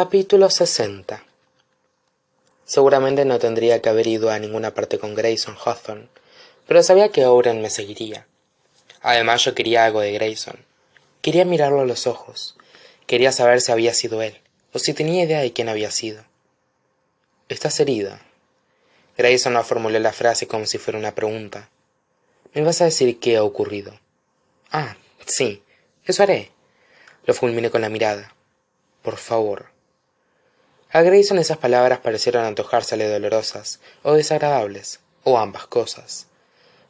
Capítulo 60 Seguramente no tendría que haber ido a ninguna parte con Grayson Hawthorne, pero sabía que Oren me seguiría. Además yo quería algo de Grayson. Quería mirarlo a los ojos. Quería saber si había sido él, o si tenía idea de quién había sido. ¿Estás herida? Grayson no formuló la frase como si fuera una pregunta. ¿Me vas a decir qué ha ocurrido? Ah, sí, eso haré. Lo fulminé con la mirada. Por favor. A Grayson esas palabras parecieron antojársele dolorosas, o desagradables, o ambas cosas.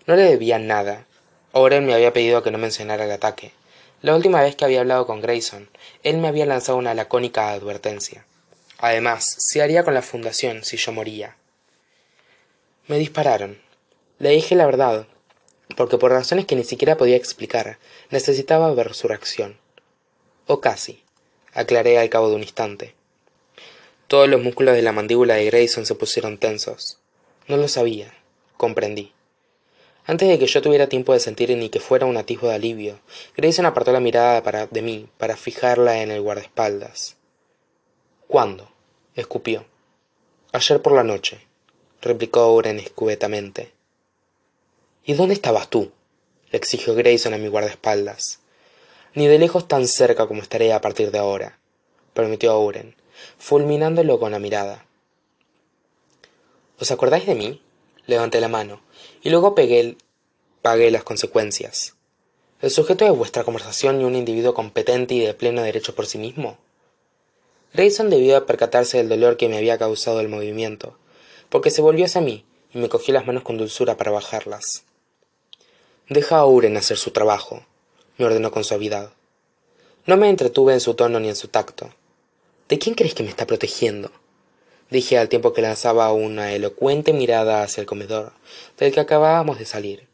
No le debía nada. Oren me había pedido que no mencionara el ataque. La última vez que había hablado con Grayson, él me había lanzado una lacónica advertencia. Además, se haría con la fundación si yo moría. Me dispararon. Le dije la verdad, porque por razones que ni siquiera podía explicar, necesitaba ver su reacción. O casi, aclaré al cabo de un instante. Todos los músculos de la mandíbula de Grayson se pusieron tensos. No lo sabía, comprendí. Antes de que yo tuviera tiempo de sentir ni que fuera un atisbo de alivio, Grayson apartó la mirada para, de mí para fijarla en el guardaespaldas. ¿Cuándo? escupió. Ayer por la noche, replicó Oren escubetamente. ¿Y dónde estabas tú? le exigió Grayson a mi guardaespaldas. Ni de lejos tan cerca como estaré a partir de ahora, prometió Oren, fulminándolo con la mirada. ¿Os acordáis de mí? Levanté la mano, y luego pegué, pagué las consecuencias. ¿El sujeto de vuestra conversación y un individuo competente y de pleno derecho por sí mismo? Grayson debió percatarse del dolor que me había causado el movimiento, porque se volvió hacia mí y me cogió las manos con dulzura para bajarlas. Deja a Uren hacer su trabajo, me ordenó con suavidad. No me entretuve en su tono ni en su tacto. ¿De quién crees que me está protegiendo? dije al tiempo que lanzaba una elocuente mirada hacia el comedor, del que acabábamos de salir.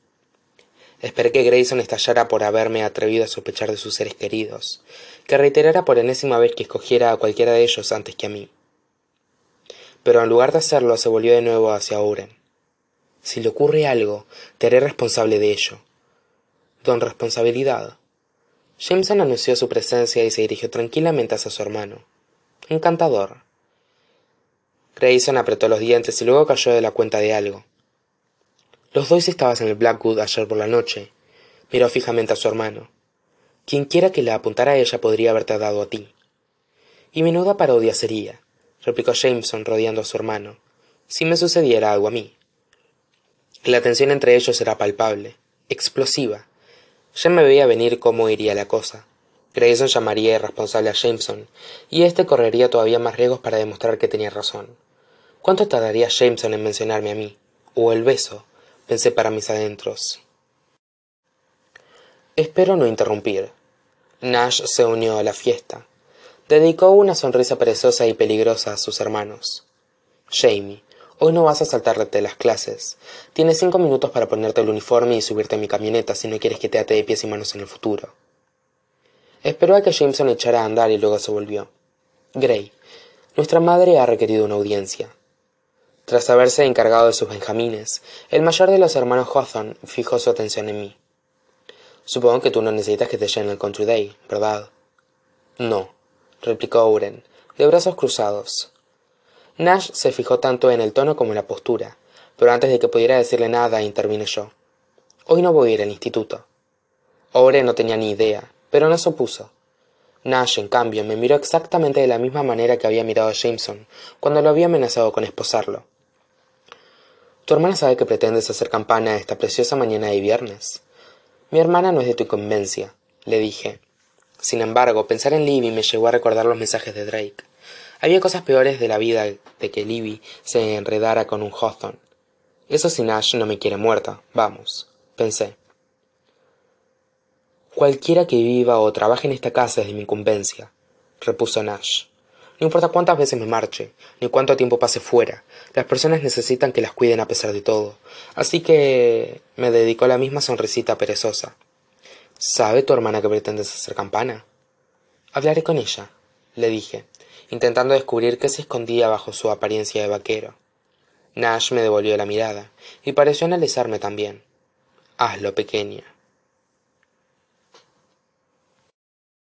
Esperé que Grayson estallara por haberme atrevido a sospechar de sus seres queridos, que reiterara por enésima vez que escogiera a cualquiera de ellos antes que a mí. Pero en lugar de hacerlo, se volvió de nuevo hacia Oren. Si le ocurre algo, te haré responsable de ello. Don responsabilidad. Jameson anunció su presencia y se dirigió tranquilamente hacia su hermano. Encantador. Grayson apretó los dientes y luego cayó de la cuenta de algo. Los dos estabas en el Blackwood ayer por la noche. Miró fijamente a su hermano. Quienquiera que la apuntara a ella podría haberte dado a ti. Y menuda parodia sería, replicó Jameson rodeando a su hermano, si me sucediera algo a mí. La tensión entre ellos era palpable, explosiva. Ya me veía venir cómo iría la cosa. Grayson llamaría irresponsable a Jameson, y éste correría todavía más riesgos para demostrar que tenía razón. ¿Cuánto tardaría Jameson en mencionarme a mí? O el beso, pensé para mis adentros. Espero no interrumpir. Nash se unió a la fiesta. Dedicó una sonrisa perezosa y peligrosa a sus hermanos. Jamie, hoy no vas a saltarte las clases. Tienes cinco minutos para ponerte el uniforme y subirte a mi camioneta si no quieres que te ate de pies y manos en el futuro. Esperó a que Jameson echara a andar y luego se volvió. Gray, nuestra madre ha requerido una audiencia. Tras haberse encargado de sus benjamines, el mayor de los hermanos Hawthorne fijó su atención en mí. Supongo que tú no necesitas que te llene el Country Day, ¿verdad? No, replicó Oren, de brazos cruzados. Nash se fijó tanto en el tono como en la postura, pero antes de que pudiera decirle nada intervine yo. Hoy no voy a ir al instituto. Oren no tenía ni idea, pero no se opuso. Nash, en cambio, me miró exactamente de la misma manera que había mirado a Jameson cuando lo había amenazado con esposarlo. Tu hermana sabe que pretendes hacer campana esta preciosa mañana de viernes. Mi hermana no es de tu inconveniencia, le dije. Sin embargo, pensar en Libby me llevó a recordar los mensajes de Drake. Había cosas peores de la vida de que Libby se enredara con un Hawthorne. Eso si Nash no me quiere muerta, vamos, pensé. Cualquiera que viva o trabaje en esta casa es de mi incumbencia, repuso Nash. No importa cuántas veces me marche, ni cuánto tiempo pase fuera, las personas necesitan que las cuiden a pesar de todo. Así que me dedicó la misma sonrisita perezosa. ¿Sabe tu hermana que pretendes hacer campana? Hablaré con ella, le dije, intentando descubrir qué se escondía bajo su apariencia de vaquero. Nash me devolvió la mirada, y pareció analizarme también. Hazlo, pequeña,